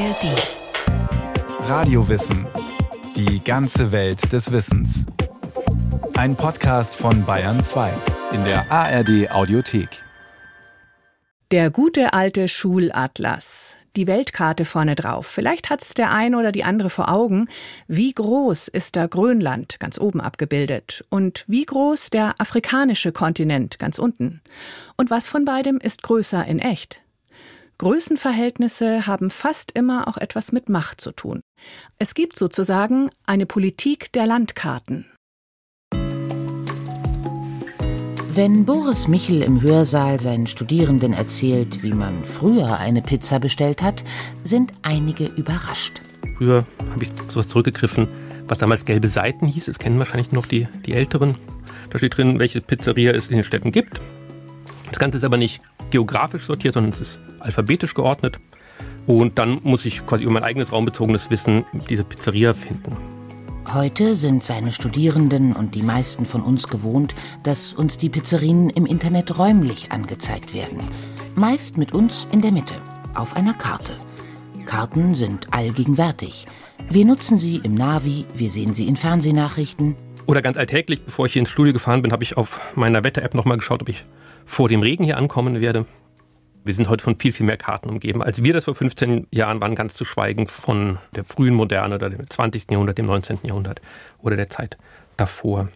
ARD. Radiowissen. Die ganze Welt des Wissens. Ein Podcast von Bayern 2 in der ARD Audiothek. Der gute alte Schulatlas. Die Weltkarte vorne drauf. Vielleicht hat's der ein oder die andere vor Augen. Wie groß ist da Grönland ganz oben abgebildet? Und wie groß der afrikanische Kontinent ganz unten? Und was von beidem ist größer in echt? Größenverhältnisse haben fast immer auch etwas mit Macht zu tun. Es gibt sozusagen eine Politik der Landkarten. Wenn Boris Michel im Hörsaal seinen Studierenden erzählt, wie man früher eine Pizza bestellt hat, sind einige überrascht. Früher habe ich so was zurückgegriffen, was damals gelbe Seiten hieß. Das kennen wahrscheinlich noch die, die Älteren. Da steht drin, welche Pizzeria es in den Städten gibt. Das Ganze ist aber nicht geografisch sortiert, sondern es ist alphabetisch geordnet. Und dann muss ich quasi über mein eigenes raumbezogenes Wissen diese Pizzeria finden. Heute sind seine Studierenden und die meisten von uns gewohnt, dass uns die Pizzerien im Internet räumlich angezeigt werden. Meist mit uns in der Mitte, auf einer Karte. Karten sind allgegenwärtig. Wir nutzen sie im Navi, wir sehen sie in Fernsehnachrichten. Oder ganz alltäglich, bevor ich hier ins Studio gefahren bin, habe ich auf meiner Wetter-App nochmal geschaut, ob ich vor dem Regen hier ankommen werde. Wir sind heute von viel, viel mehr Karten umgeben, als wir das vor 15 Jahren waren, ganz zu schweigen von der frühen Moderne oder dem 20. Jahrhundert, dem 19. Jahrhundert oder der Zeit davor.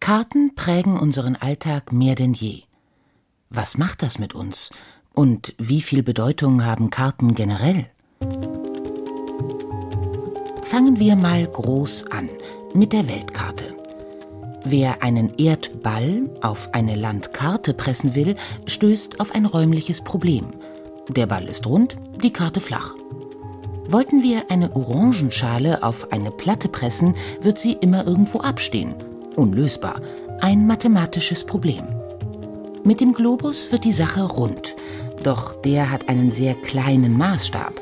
Karten prägen unseren Alltag mehr denn je. Was macht das mit uns? Und wie viel Bedeutung haben Karten generell? Fangen wir mal groß an mit der Weltkarte. Wer einen Erdball auf eine Landkarte pressen will, stößt auf ein räumliches Problem. Der Ball ist rund, die Karte flach. Wollten wir eine Orangenschale auf eine Platte pressen, wird sie immer irgendwo abstehen. Unlösbar. Ein mathematisches Problem. Mit dem Globus wird die Sache rund. Doch der hat einen sehr kleinen Maßstab.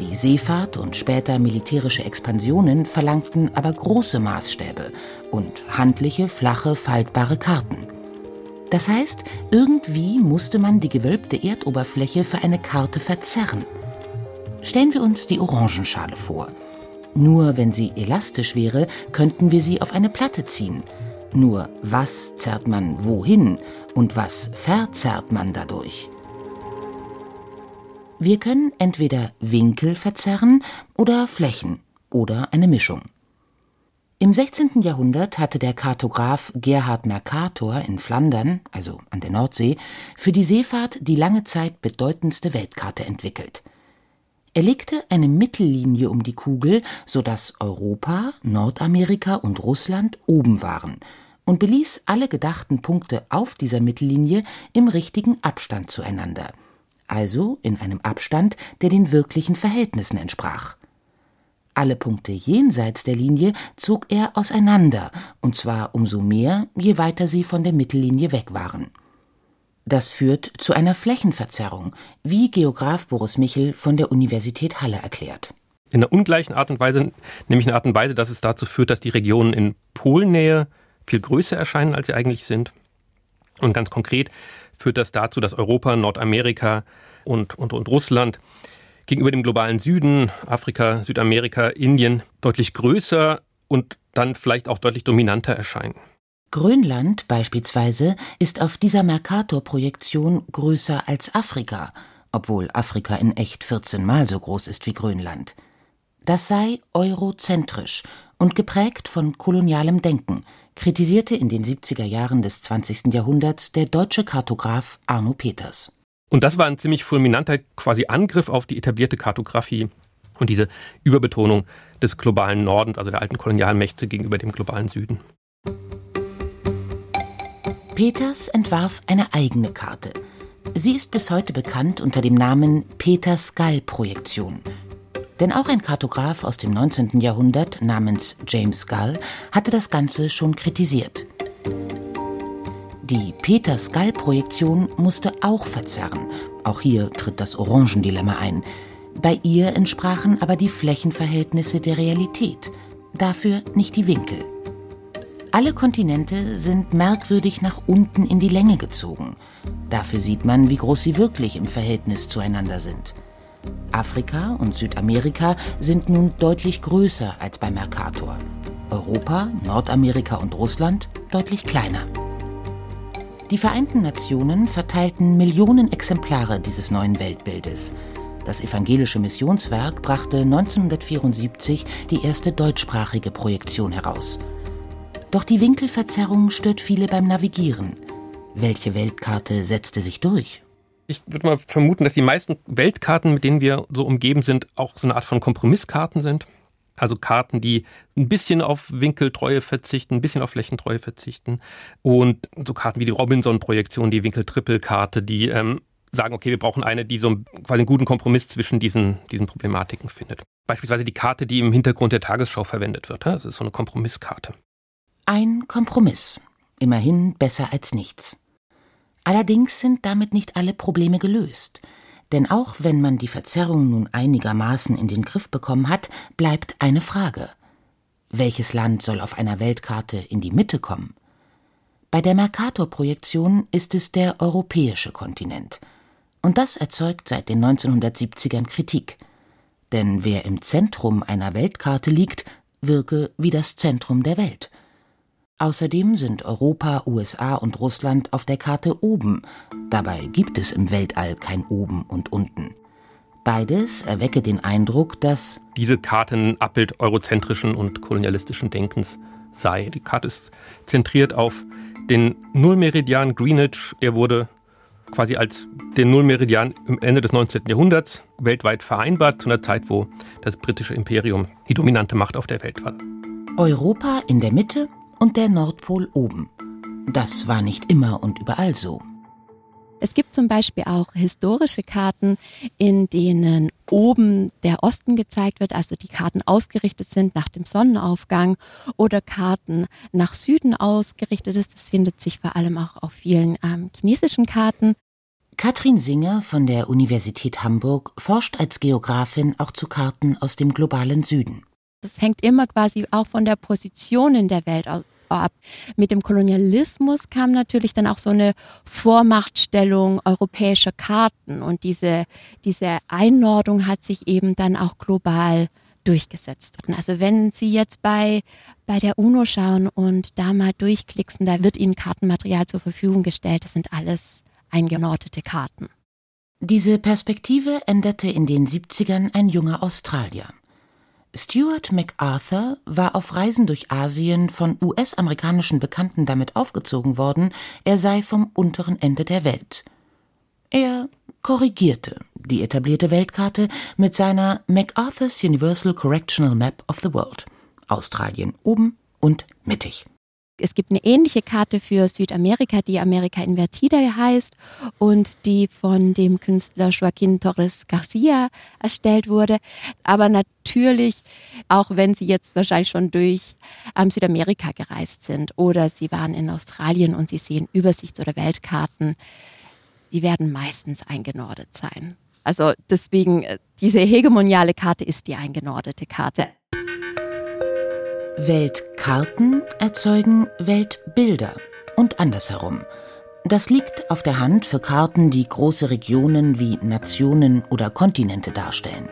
Die Seefahrt und später militärische Expansionen verlangten aber große Maßstäbe und handliche, flache, faltbare Karten. Das heißt, irgendwie musste man die gewölbte Erdoberfläche für eine Karte verzerren. Stellen wir uns die Orangenschale vor. Nur wenn sie elastisch wäre, könnten wir sie auf eine Platte ziehen. Nur was zerrt man wohin und was verzerrt man dadurch? Wir können entweder Winkel verzerren oder Flächen oder eine Mischung. Im 16. Jahrhundert hatte der Kartograf Gerhard Mercator in Flandern, also an der Nordsee, für die Seefahrt die lange Zeit bedeutendste Weltkarte entwickelt. Er legte eine Mittellinie um die Kugel, sodass Europa, Nordamerika und Russland oben waren und beließ alle gedachten Punkte auf dieser Mittellinie im richtigen Abstand zueinander – also in einem Abstand, der den wirklichen Verhältnissen entsprach. Alle Punkte jenseits der Linie zog er auseinander, und zwar umso mehr, je weiter sie von der Mittellinie weg waren. Das führt zu einer Flächenverzerrung, wie Geograf Boris Michel von der Universität Halle erklärt. In einer ungleichen Art und Weise, nämlich in einer Art und Weise, dass es dazu führt, dass die Regionen in Polnähe viel größer erscheinen, als sie eigentlich sind. Und ganz konkret führt das dazu, dass Europa, Nordamerika und, und, und Russland gegenüber dem globalen Süden, Afrika, Südamerika, Indien, deutlich größer und dann vielleicht auch deutlich dominanter erscheinen. Grönland beispielsweise ist auf dieser Mercator-Projektion größer als Afrika, obwohl Afrika in echt 14 Mal so groß ist wie Grönland. Das sei eurozentrisch und geprägt von kolonialem Denken, kritisierte in den 70er Jahren des 20. Jahrhunderts der deutsche Kartograf Arno Peters. Und das war ein ziemlich fulminanter quasi Angriff auf die etablierte Kartografie und diese Überbetonung des globalen Nordens, also der alten Kolonialmächte gegenüber dem globalen Süden. Peters entwarf eine eigene Karte. Sie ist bis heute bekannt unter dem Namen Peters-Gall-Projektion denn auch ein Kartograf aus dem 19. Jahrhundert namens James Gull hatte das Ganze schon kritisiert. Die Peter-Skull-Projektion musste auch verzerren. Auch hier tritt das Orangendilemma ein. Bei ihr entsprachen aber die Flächenverhältnisse der Realität, dafür nicht die Winkel. Alle Kontinente sind merkwürdig nach unten in die Länge gezogen. Dafür sieht man, wie groß sie wirklich im Verhältnis zueinander sind. Afrika und Südamerika sind nun deutlich größer als bei Mercator. Europa, Nordamerika und Russland deutlich kleiner. Die Vereinten Nationen verteilten Millionen Exemplare dieses neuen Weltbildes. Das evangelische Missionswerk brachte 1974 die erste deutschsprachige Projektion heraus. Doch die Winkelverzerrung stört viele beim Navigieren. Welche Weltkarte setzte sich durch? Ich würde mal vermuten, dass die meisten Weltkarten, mit denen wir so umgeben sind, auch so eine Art von Kompromisskarten sind. Also Karten, die ein bisschen auf Winkeltreue verzichten, ein bisschen auf Flächentreue verzichten. Und so Karten wie die Robinson-Projektion, die Winkeltrippelkarte, die ähm, sagen, okay, wir brauchen eine, die so quasi einen guten Kompromiss zwischen diesen, diesen Problematiken findet. Beispielsweise die Karte, die im Hintergrund der Tagesschau verwendet wird. Das ist so eine Kompromisskarte. Ein Kompromiss. Immerhin besser als nichts. Allerdings sind damit nicht alle Probleme gelöst. Denn auch wenn man die Verzerrung nun einigermaßen in den Griff bekommen hat, bleibt eine Frage. Welches Land soll auf einer Weltkarte in die Mitte kommen? Bei der Mercator-Projektion ist es der europäische Kontinent. Und das erzeugt seit den 1970ern Kritik. Denn wer im Zentrum einer Weltkarte liegt, wirke wie das Zentrum der Welt. Außerdem sind Europa, USA und Russland auf der Karte oben. Dabei gibt es im Weltall kein oben und unten. Beides erwecke den Eindruck, dass diese Karte ein Abbild eurozentrischen und kolonialistischen Denkens sei. Die Karte ist zentriert auf den Nullmeridian Greenwich. Er wurde quasi als den Nullmeridian im Ende des 19. Jahrhunderts weltweit vereinbart, zu einer Zeit, wo das britische Imperium die dominante Macht auf der Welt war. Europa in der Mitte und der Nordpol oben. Das war nicht immer und überall so. Es gibt zum Beispiel auch historische Karten, in denen oben der Osten gezeigt wird, also die Karten ausgerichtet sind nach dem Sonnenaufgang oder Karten nach Süden ausgerichtet ist. Das findet sich vor allem auch auf vielen ähm, chinesischen Karten. Katrin Singer von der Universität Hamburg forscht als Geografin auch zu Karten aus dem globalen Süden. Das hängt immer quasi auch von der Position in der Welt ab. Mit dem Kolonialismus kam natürlich dann auch so eine Vormachtstellung europäischer Karten und diese, diese Einordnung hat sich eben dann auch global durchgesetzt. Also wenn Sie jetzt bei, bei der UNO schauen und da mal durchklicksen, da wird Ihnen Kartenmaterial zur Verfügung gestellt. Das sind alles eingenortete Karten. Diese Perspektive änderte in den 70ern ein junger Australier. Stuart MacArthur war auf Reisen durch Asien von US-amerikanischen Bekannten damit aufgezogen worden, er sei vom unteren Ende der Welt. Er korrigierte die etablierte Weltkarte mit seiner MacArthur's Universal Correctional Map of the World. Australien oben und mittig. Es gibt eine ähnliche Karte für Südamerika, die Amerika Invertida heißt und die von dem Künstler Joaquín Torres Garcia erstellt wurde. Aber natürlich, auch wenn Sie jetzt wahrscheinlich schon durch ähm, Südamerika gereist sind oder Sie waren in Australien und Sie sehen Übersichts- oder Weltkarten, sie werden meistens eingenordet sein. Also deswegen, äh, diese hegemoniale Karte ist die eingenordete Karte. Weltkarten erzeugen Weltbilder und andersherum. Das liegt auf der Hand für Karten, die große Regionen wie Nationen oder Kontinente darstellen.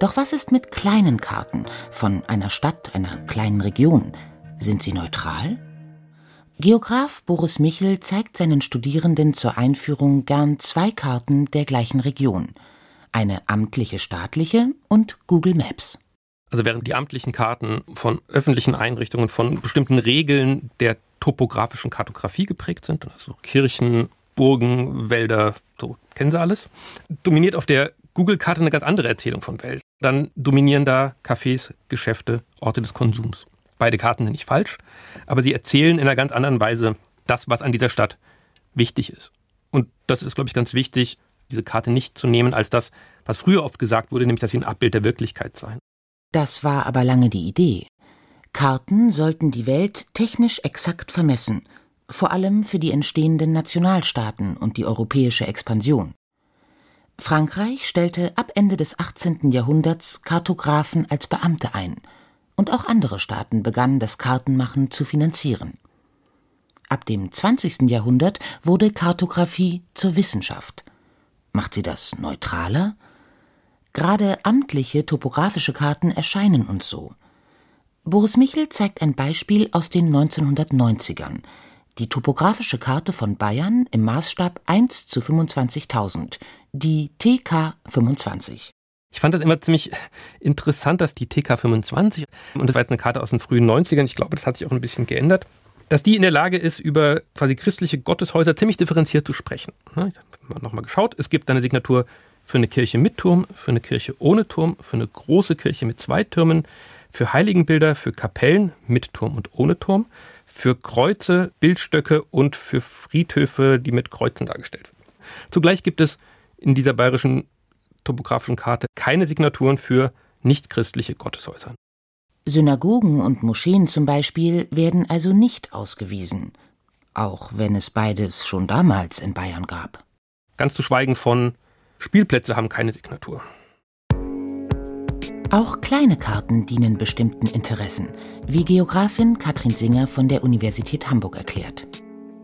Doch was ist mit kleinen Karten von einer Stadt, einer kleinen Region? Sind sie neutral? Geograf Boris Michel zeigt seinen Studierenden zur Einführung gern zwei Karten der gleichen Region. Eine amtliche staatliche und Google Maps. Also während die amtlichen Karten von öffentlichen Einrichtungen, von bestimmten Regeln der topografischen Kartografie geprägt sind, also Kirchen, Burgen, Wälder, so kennen Sie alles, dominiert auf der Google-Karte eine ganz andere Erzählung von Welt. Dann dominieren da Cafés, Geschäfte, Orte des Konsums. Beide Karten sind nicht falsch, aber sie erzählen in einer ganz anderen Weise das, was an dieser Stadt wichtig ist. Und das ist, glaube ich, ganz wichtig, diese Karte nicht zu nehmen als das, was früher oft gesagt wurde, nämlich dass sie ein Abbild der Wirklichkeit seien. Das war aber lange die Idee. Karten sollten die Welt technisch exakt vermessen, vor allem für die entstehenden Nationalstaaten und die europäische Expansion. Frankreich stellte ab Ende des 18. Jahrhunderts Kartografen als Beamte ein, und auch andere Staaten begannen das Kartenmachen zu finanzieren. Ab dem 20. Jahrhundert wurde Kartographie zur Wissenschaft. Macht sie das neutraler? Gerade amtliche topografische Karten erscheinen uns so. Boris Michel zeigt ein Beispiel aus den 1990ern. Die topografische Karte von Bayern im Maßstab 1 zu 25.000, die TK 25. Ich fand das immer ziemlich interessant, dass die TK 25, und das war jetzt eine Karte aus den frühen 90ern, ich glaube, das hat sich auch ein bisschen geändert, dass die in der Lage ist, über quasi christliche Gotteshäuser ziemlich differenziert zu sprechen. Ich habe nochmal geschaut, es gibt eine Signatur für eine Kirche mit Turm, für eine Kirche ohne Turm, für eine große Kirche mit zwei Türmen, für Heiligenbilder, für Kapellen mit Turm und ohne Turm, für Kreuze, Bildstöcke und für Friedhöfe, die mit Kreuzen dargestellt werden. Zugleich gibt es in dieser bayerischen topografischen Karte keine Signaturen für nichtchristliche Gotteshäuser. Synagogen und Moscheen zum Beispiel werden also nicht ausgewiesen, auch wenn es beides schon damals in Bayern gab. Ganz zu schweigen von Spielplätze haben keine Signatur. Auch kleine Karten dienen bestimmten Interessen, wie Geografin Katrin Singer von der Universität Hamburg erklärt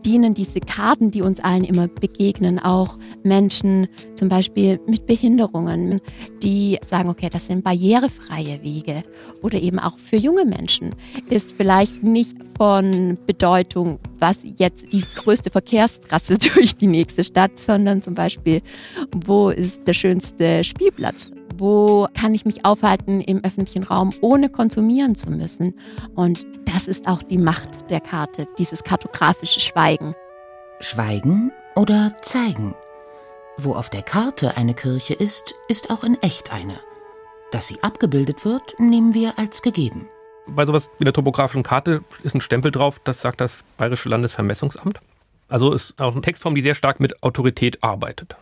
dienen diese Karten, die uns allen immer begegnen, auch Menschen zum Beispiel mit Behinderungen, die sagen, okay, das sind barrierefreie Wege oder eben auch für junge Menschen ist vielleicht nicht von Bedeutung, was jetzt die größte Verkehrstrasse durch die nächste Stadt, sondern zum Beispiel, wo ist der schönste Spielplatz wo kann ich mich aufhalten im öffentlichen Raum, ohne konsumieren zu müssen. Und das ist auch die Macht der Karte, dieses kartografische Schweigen. Schweigen oder zeigen? Wo auf der Karte eine Kirche ist, ist auch in echt eine. Dass sie abgebildet wird, nehmen wir als gegeben. Bei sowas wie der topografischen Karte ist ein Stempel drauf, das sagt das Bayerische Landesvermessungsamt. Also ist auch eine Textform, die sehr stark mit Autorität arbeitet.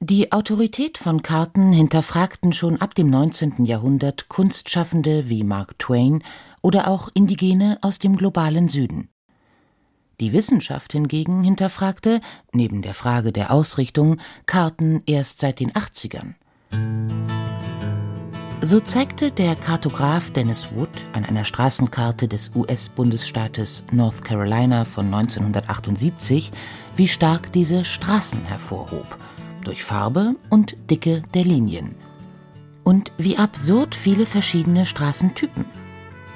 Die Autorität von Karten hinterfragten schon ab dem 19. Jahrhundert Kunstschaffende wie Mark Twain oder auch Indigene aus dem globalen Süden. Die Wissenschaft hingegen hinterfragte, neben der Frage der Ausrichtung, Karten erst seit den 80ern. So zeigte der Kartograf Dennis Wood an einer Straßenkarte des US-Bundesstaates North Carolina von 1978, wie stark diese Straßen hervorhob – durch Farbe und Dicke der Linien. Und wie absurd viele verschiedene Straßentypen.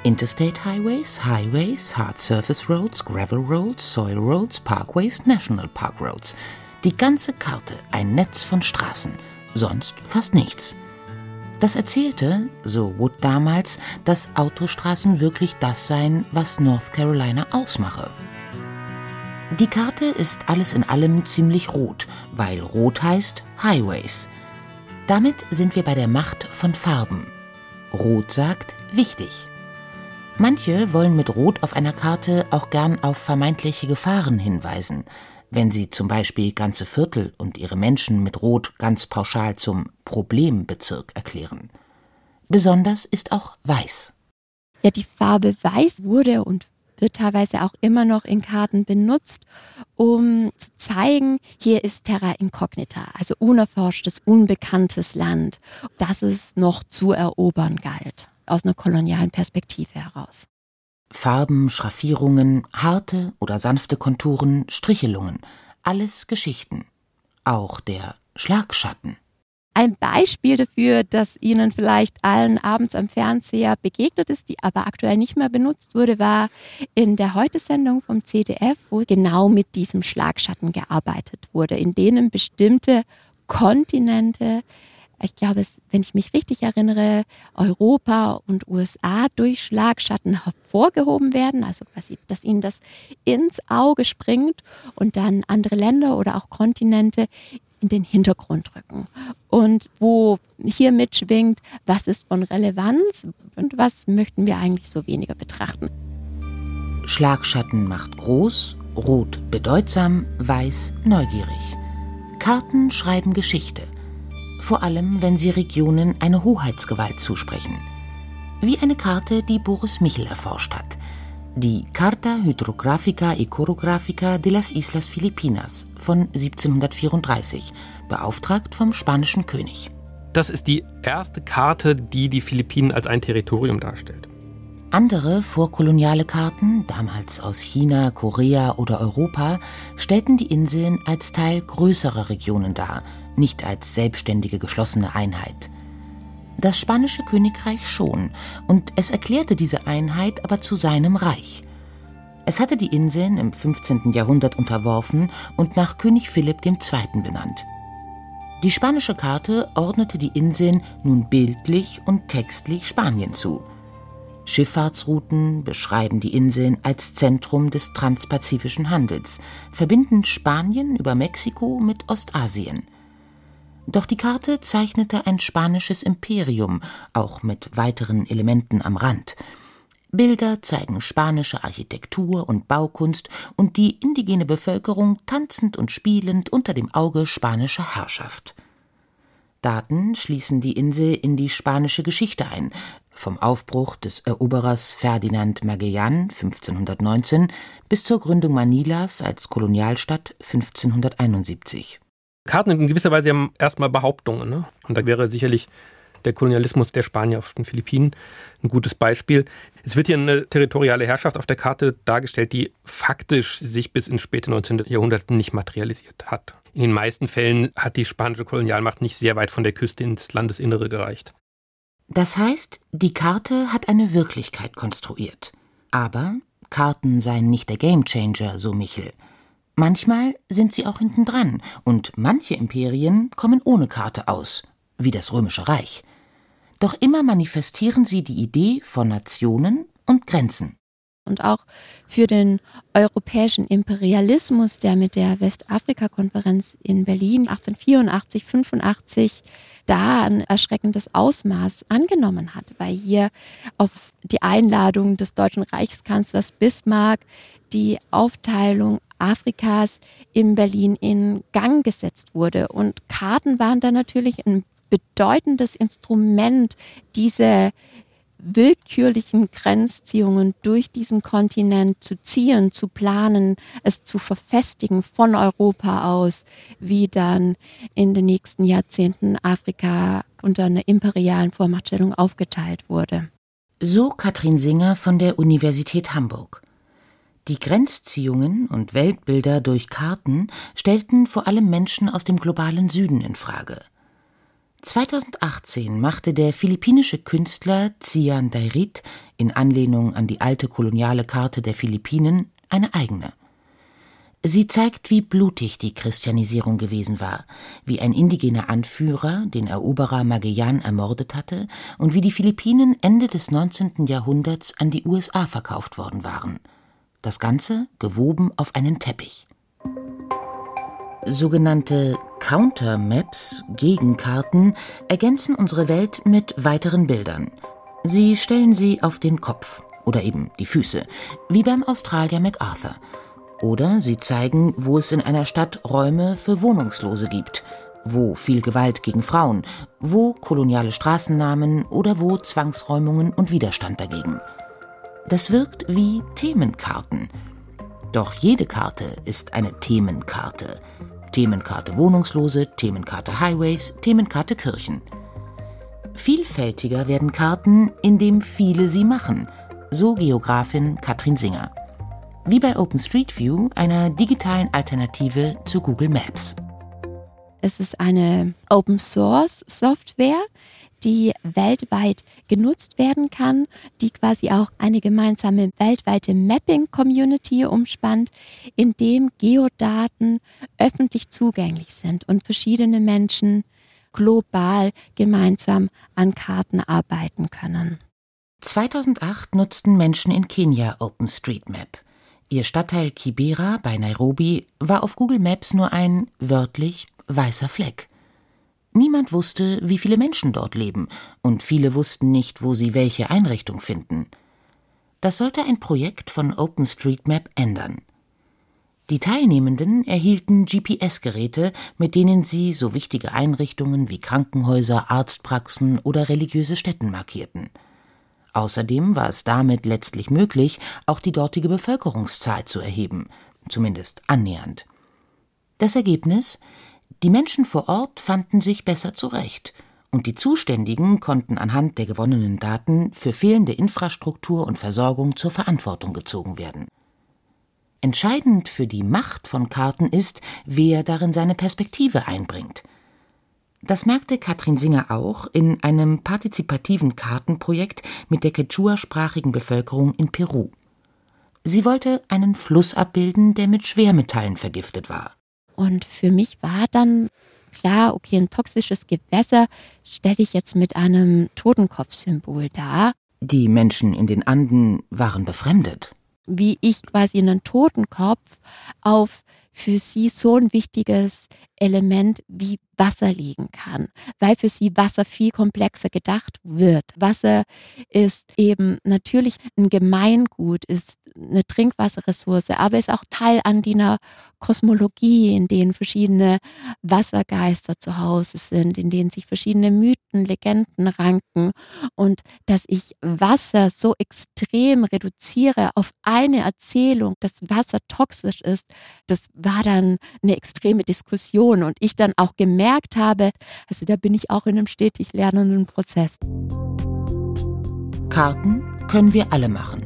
Interstate Highways, Highways, Hard Surface Roads, Gravel Roads, Soil Roads, Parkways, National Park Roads. Die ganze Karte ein Netz von Straßen, sonst fast nichts. Das erzählte, so Wood damals, dass Autostraßen wirklich das seien, was North Carolina ausmache. Die Karte ist alles in allem ziemlich rot, weil rot heißt Highways. Damit sind wir bei der Macht von Farben. Rot sagt wichtig. Manche wollen mit Rot auf einer Karte auch gern auf vermeintliche Gefahren hinweisen, wenn sie zum Beispiel ganze Viertel und ihre Menschen mit Rot ganz pauschal zum Problembezirk erklären. Besonders ist auch Weiß. Ja, die Farbe Weiß wurde und wird teilweise auch immer noch in Karten benutzt, um zu zeigen, hier ist Terra Incognita, also unerforschtes, unbekanntes Land, das es noch zu erobern galt, aus einer kolonialen Perspektive heraus. Farben, Schraffierungen, harte oder sanfte Konturen, Strichelungen, alles Geschichten. Auch der Schlagschatten. Ein Beispiel dafür, dass Ihnen vielleicht allen abends am Fernseher begegnet ist, die aber aktuell nicht mehr benutzt wurde, war in der Heute-Sendung vom CDF, wo genau mit diesem Schlagschatten gearbeitet wurde, in denen bestimmte Kontinente, ich glaube, wenn ich mich richtig erinnere, Europa und USA durch Schlagschatten hervorgehoben werden, also quasi, dass ihnen das ins Auge springt und dann andere Länder oder auch Kontinente in den Hintergrund rücken. Und wo hier mitschwingt, was ist von Relevanz und was möchten wir eigentlich so weniger betrachten. Schlagschatten macht groß, rot bedeutsam, weiß neugierig. Karten schreiben Geschichte, vor allem wenn sie Regionen eine Hoheitsgewalt zusprechen. Wie eine Karte, die Boris Michel erforscht hat – die Carta Hydrographica y Chorographica de las Islas Filipinas von 1734, beauftragt vom spanischen König. Das ist die erste Karte, die die Philippinen als ein Territorium darstellt. Andere vorkoloniale Karten, damals aus China, Korea oder Europa, stellten die Inseln als Teil größerer Regionen dar, nicht als selbstständige geschlossene Einheit. Das spanische Königreich schon, und es erklärte diese Einheit aber zu seinem Reich. Es hatte die Inseln im 15. Jahrhundert unterworfen und nach König Philipp II. benannt. Die spanische Karte ordnete die Inseln nun bildlich und textlich Spanien zu. Schifffahrtsrouten beschreiben die Inseln als Zentrum des transpazifischen Handels, verbinden Spanien über Mexiko mit Ostasien. Doch die Karte zeichnete ein spanisches Imperium, auch mit weiteren Elementen am Rand. Bilder zeigen spanische Architektur und Baukunst und die indigene Bevölkerung tanzend und spielend unter dem Auge spanischer Herrschaft. Daten schließen die Insel in die spanische Geschichte ein, vom Aufbruch des Eroberers Ferdinand Magellan 1519 bis zur Gründung Manilas als Kolonialstadt 1571. Karten in gewisser Weise haben erstmal Behauptungen. Ne? Und da wäre sicherlich der Kolonialismus der Spanier auf den Philippinen ein gutes Beispiel. Es wird hier eine territoriale Herrschaft auf der Karte dargestellt, die faktisch sich bis ins späte 19. Jahrhundert nicht materialisiert hat. In den meisten Fällen hat die spanische Kolonialmacht nicht sehr weit von der Küste ins Landesinnere gereicht. Das heißt, die Karte hat eine Wirklichkeit konstruiert. Aber Karten seien nicht der Gamechanger, so Michel. Manchmal sind sie auch hintendran und manche Imperien kommen ohne Karte aus, wie das Römische Reich. Doch immer manifestieren sie die Idee von Nationen und Grenzen. Und auch für den europäischen Imperialismus, der mit der Westafrika-Konferenz in Berlin 1884, 85 da ein erschreckendes Ausmaß angenommen hat, weil hier auf die Einladung des deutschen Reichskanzlers Bismarck die Aufteilung Afrikas in Berlin in Gang gesetzt wurde. Und Karten waren da natürlich ein bedeutendes Instrument, diese willkürlichen Grenzziehungen durch diesen Kontinent zu ziehen, zu planen, es zu verfestigen von Europa aus, wie dann in den nächsten Jahrzehnten Afrika unter einer imperialen Vormachtstellung aufgeteilt wurde. So Katrin Singer von der Universität Hamburg. Die Grenzziehungen und Weltbilder durch Karten stellten vor allem Menschen aus dem globalen Süden in Frage. 2018 machte der philippinische Künstler Cian Dairit in Anlehnung an die alte koloniale Karte der Philippinen eine eigene. Sie zeigt, wie blutig die Christianisierung gewesen war, wie ein indigener Anführer den Eroberer Magellan ermordet hatte und wie die Philippinen Ende des 19. Jahrhunderts an die USA verkauft worden waren. Das Ganze gewoben auf einen Teppich. Sogenannte Countermaps, Gegenkarten, ergänzen unsere Welt mit weiteren Bildern. Sie stellen sie auf den Kopf oder eben die Füße, wie beim Australier MacArthur. Oder sie zeigen, wo es in einer Stadt Räume für Wohnungslose gibt, wo viel Gewalt gegen Frauen, wo koloniale Straßennamen oder wo Zwangsräumungen und Widerstand dagegen. Das wirkt wie Themenkarten. Doch jede Karte ist eine Themenkarte. Themenkarte Wohnungslose, Themenkarte Highways, Themenkarte Kirchen. Vielfältiger werden Karten, indem viele sie machen, so Geografin Katrin Singer. Wie bei OpenStreetView, einer digitalen Alternative zu Google Maps. Es ist eine Open Source Software, die weltweit genutzt werden kann, die quasi auch eine gemeinsame weltweite Mapping-Community umspannt, in dem Geodaten öffentlich zugänglich sind und verschiedene Menschen global gemeinsam an Karten arbeiten können. 2008 nutzten Menschen in Kenia OpenStreetMap. Ihr Stadtteil Kibera bei Nairobi war auf Google Maps nur ein wörtlich weißer Fleck. Niemand wusste, wie viele Menschen dort leben, und viele wussten nicht, wo sie welche Einrichtung finden. Das sollte ein Projekt von OpenStreetMap ändern. Die Teilnehmenden erhielten GPS-Geräte, mit denen sie so wichtige Einrichtungen wie Krankenhäuser, Arztpraxen oder religiöse Stätten markierten. Außerdem war es damit letztlich möglich, auch die dortige Bevölkerungszahl zu erheben, zumindest annähernd. Das Ergebnis die Menschen vor Ort fanden sich besser zurecht, und die Zuständigen konnten anhand der gewonnenen Daten für fehlende Infrastruktur und Versorgung zur Verantwortung gezogen werden. Entscheidend für die Macht von Karten ist, wer darin seine Perspektive einbringt. Das merkte Katrin Singer auch in einem partizipativen Kartenprojekt mit der Quechua-sprachigen Bevölkerung in Peru. Sie wollte einen Fluss abbilden, der mit Schwermetallen vergiftet war. Und für mich war dann klar, okay, ein toxisches Gewässer stelle ich jetzt mit einem Totenkopfsymbol dar. Die Menschen in den Anden waren befremdet. Wie ich quasi einen Totenkopf auf für sie so ein wichtiges Element wie Wasser liegen kann, weil für sie Wasser viel komplexer gedacht wird. Wasser ist eben natürlich ein Gemeingut, ist eine Trinkwasserressource, aber ist auch Teil an einer Kosmologie, in denen verschiedene Wassergeister zu Hause sind, in denen sich verschiedene Mythen, Legenden ranken und dass ich Wasser so extrem reduziere auf eine Erzählung, dass Wasser toxisch ist, das war dann eine extreme Diskussion und ich dann auch gemerkt habe, also da bin ich auch in einem stetig lernenden Prozess. Karten können wir alle machen.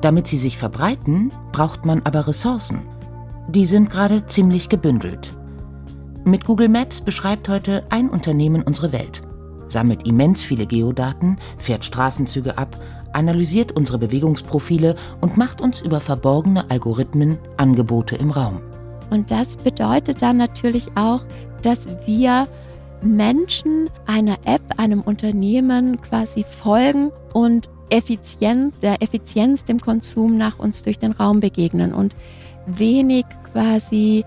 Damit sie sich verbreiten, braucht man aber Ressourcen. Die sind gerade ziemlich gebündelt. Mit Google Maps beschreibt heute ein Unternehmen unsere Welt, sammelt immens viele Geodaten, fährt Straßenzüge ab, analysiert unsere Bewegungsprofile und macht uns über verborgene Algorithmen Angebote im Raum. Und das bedeutet dann natürlich auch, dass wir Menschen einer App, einem Unternehmen quasi folgen und effizient, der Effizienz dem Konsum nach uns durch den Raum begegnen und wenig quasi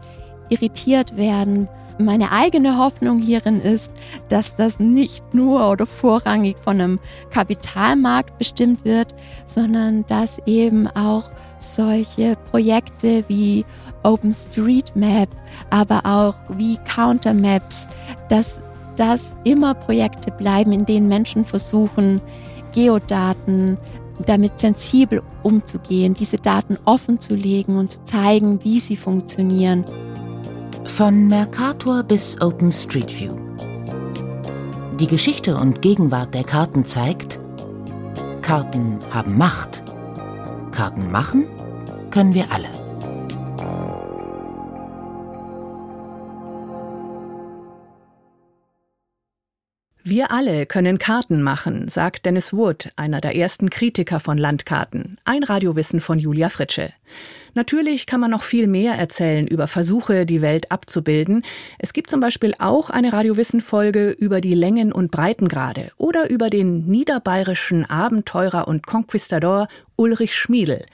irritiert werden. Meine eigene Hoffnung hierin ist, dass das nicht nur oder vorrangig von einem Kapitalmarkt bestimmt wird, sondern dass eben auch solche Projekte wie OpenStreetMap, aber auch wie Countermaps, dass das immer Projekte bleiben, in denen Menschen versuchen, Geodaten damit sensibel umzugehen, diese Daten offen zu legen und zu zeigen, wie sie funktionieren. Von Mercator bis OpenStreetView. Die Geschichte und Gegenwart der Karten zeigt, Karten haben Macht. Karten machen können wir alle. Wir alle können Karten machen, sagt Dennis Wood, einer der ersten Kritiker von Landkarten. Ein Radiowissen von Julia Fritsche. Natürlich kann man noch viel mehr erzählen über Versuche, die Welt abzubilden. Es gibt zum Beispiel auch eine Radiowissen-Folge über die Längen- und Breitengrade oder über den niederbayerischen Abenteurer und Conquistador Ulrich Schmiedel.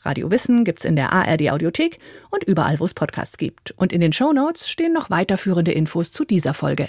Radio Wissen gibt's in der ARD Audiothek und überall, wo es Podcasts gibt. Und in den Show Notes stehen noch weiterführende Infos zu dieser Folge.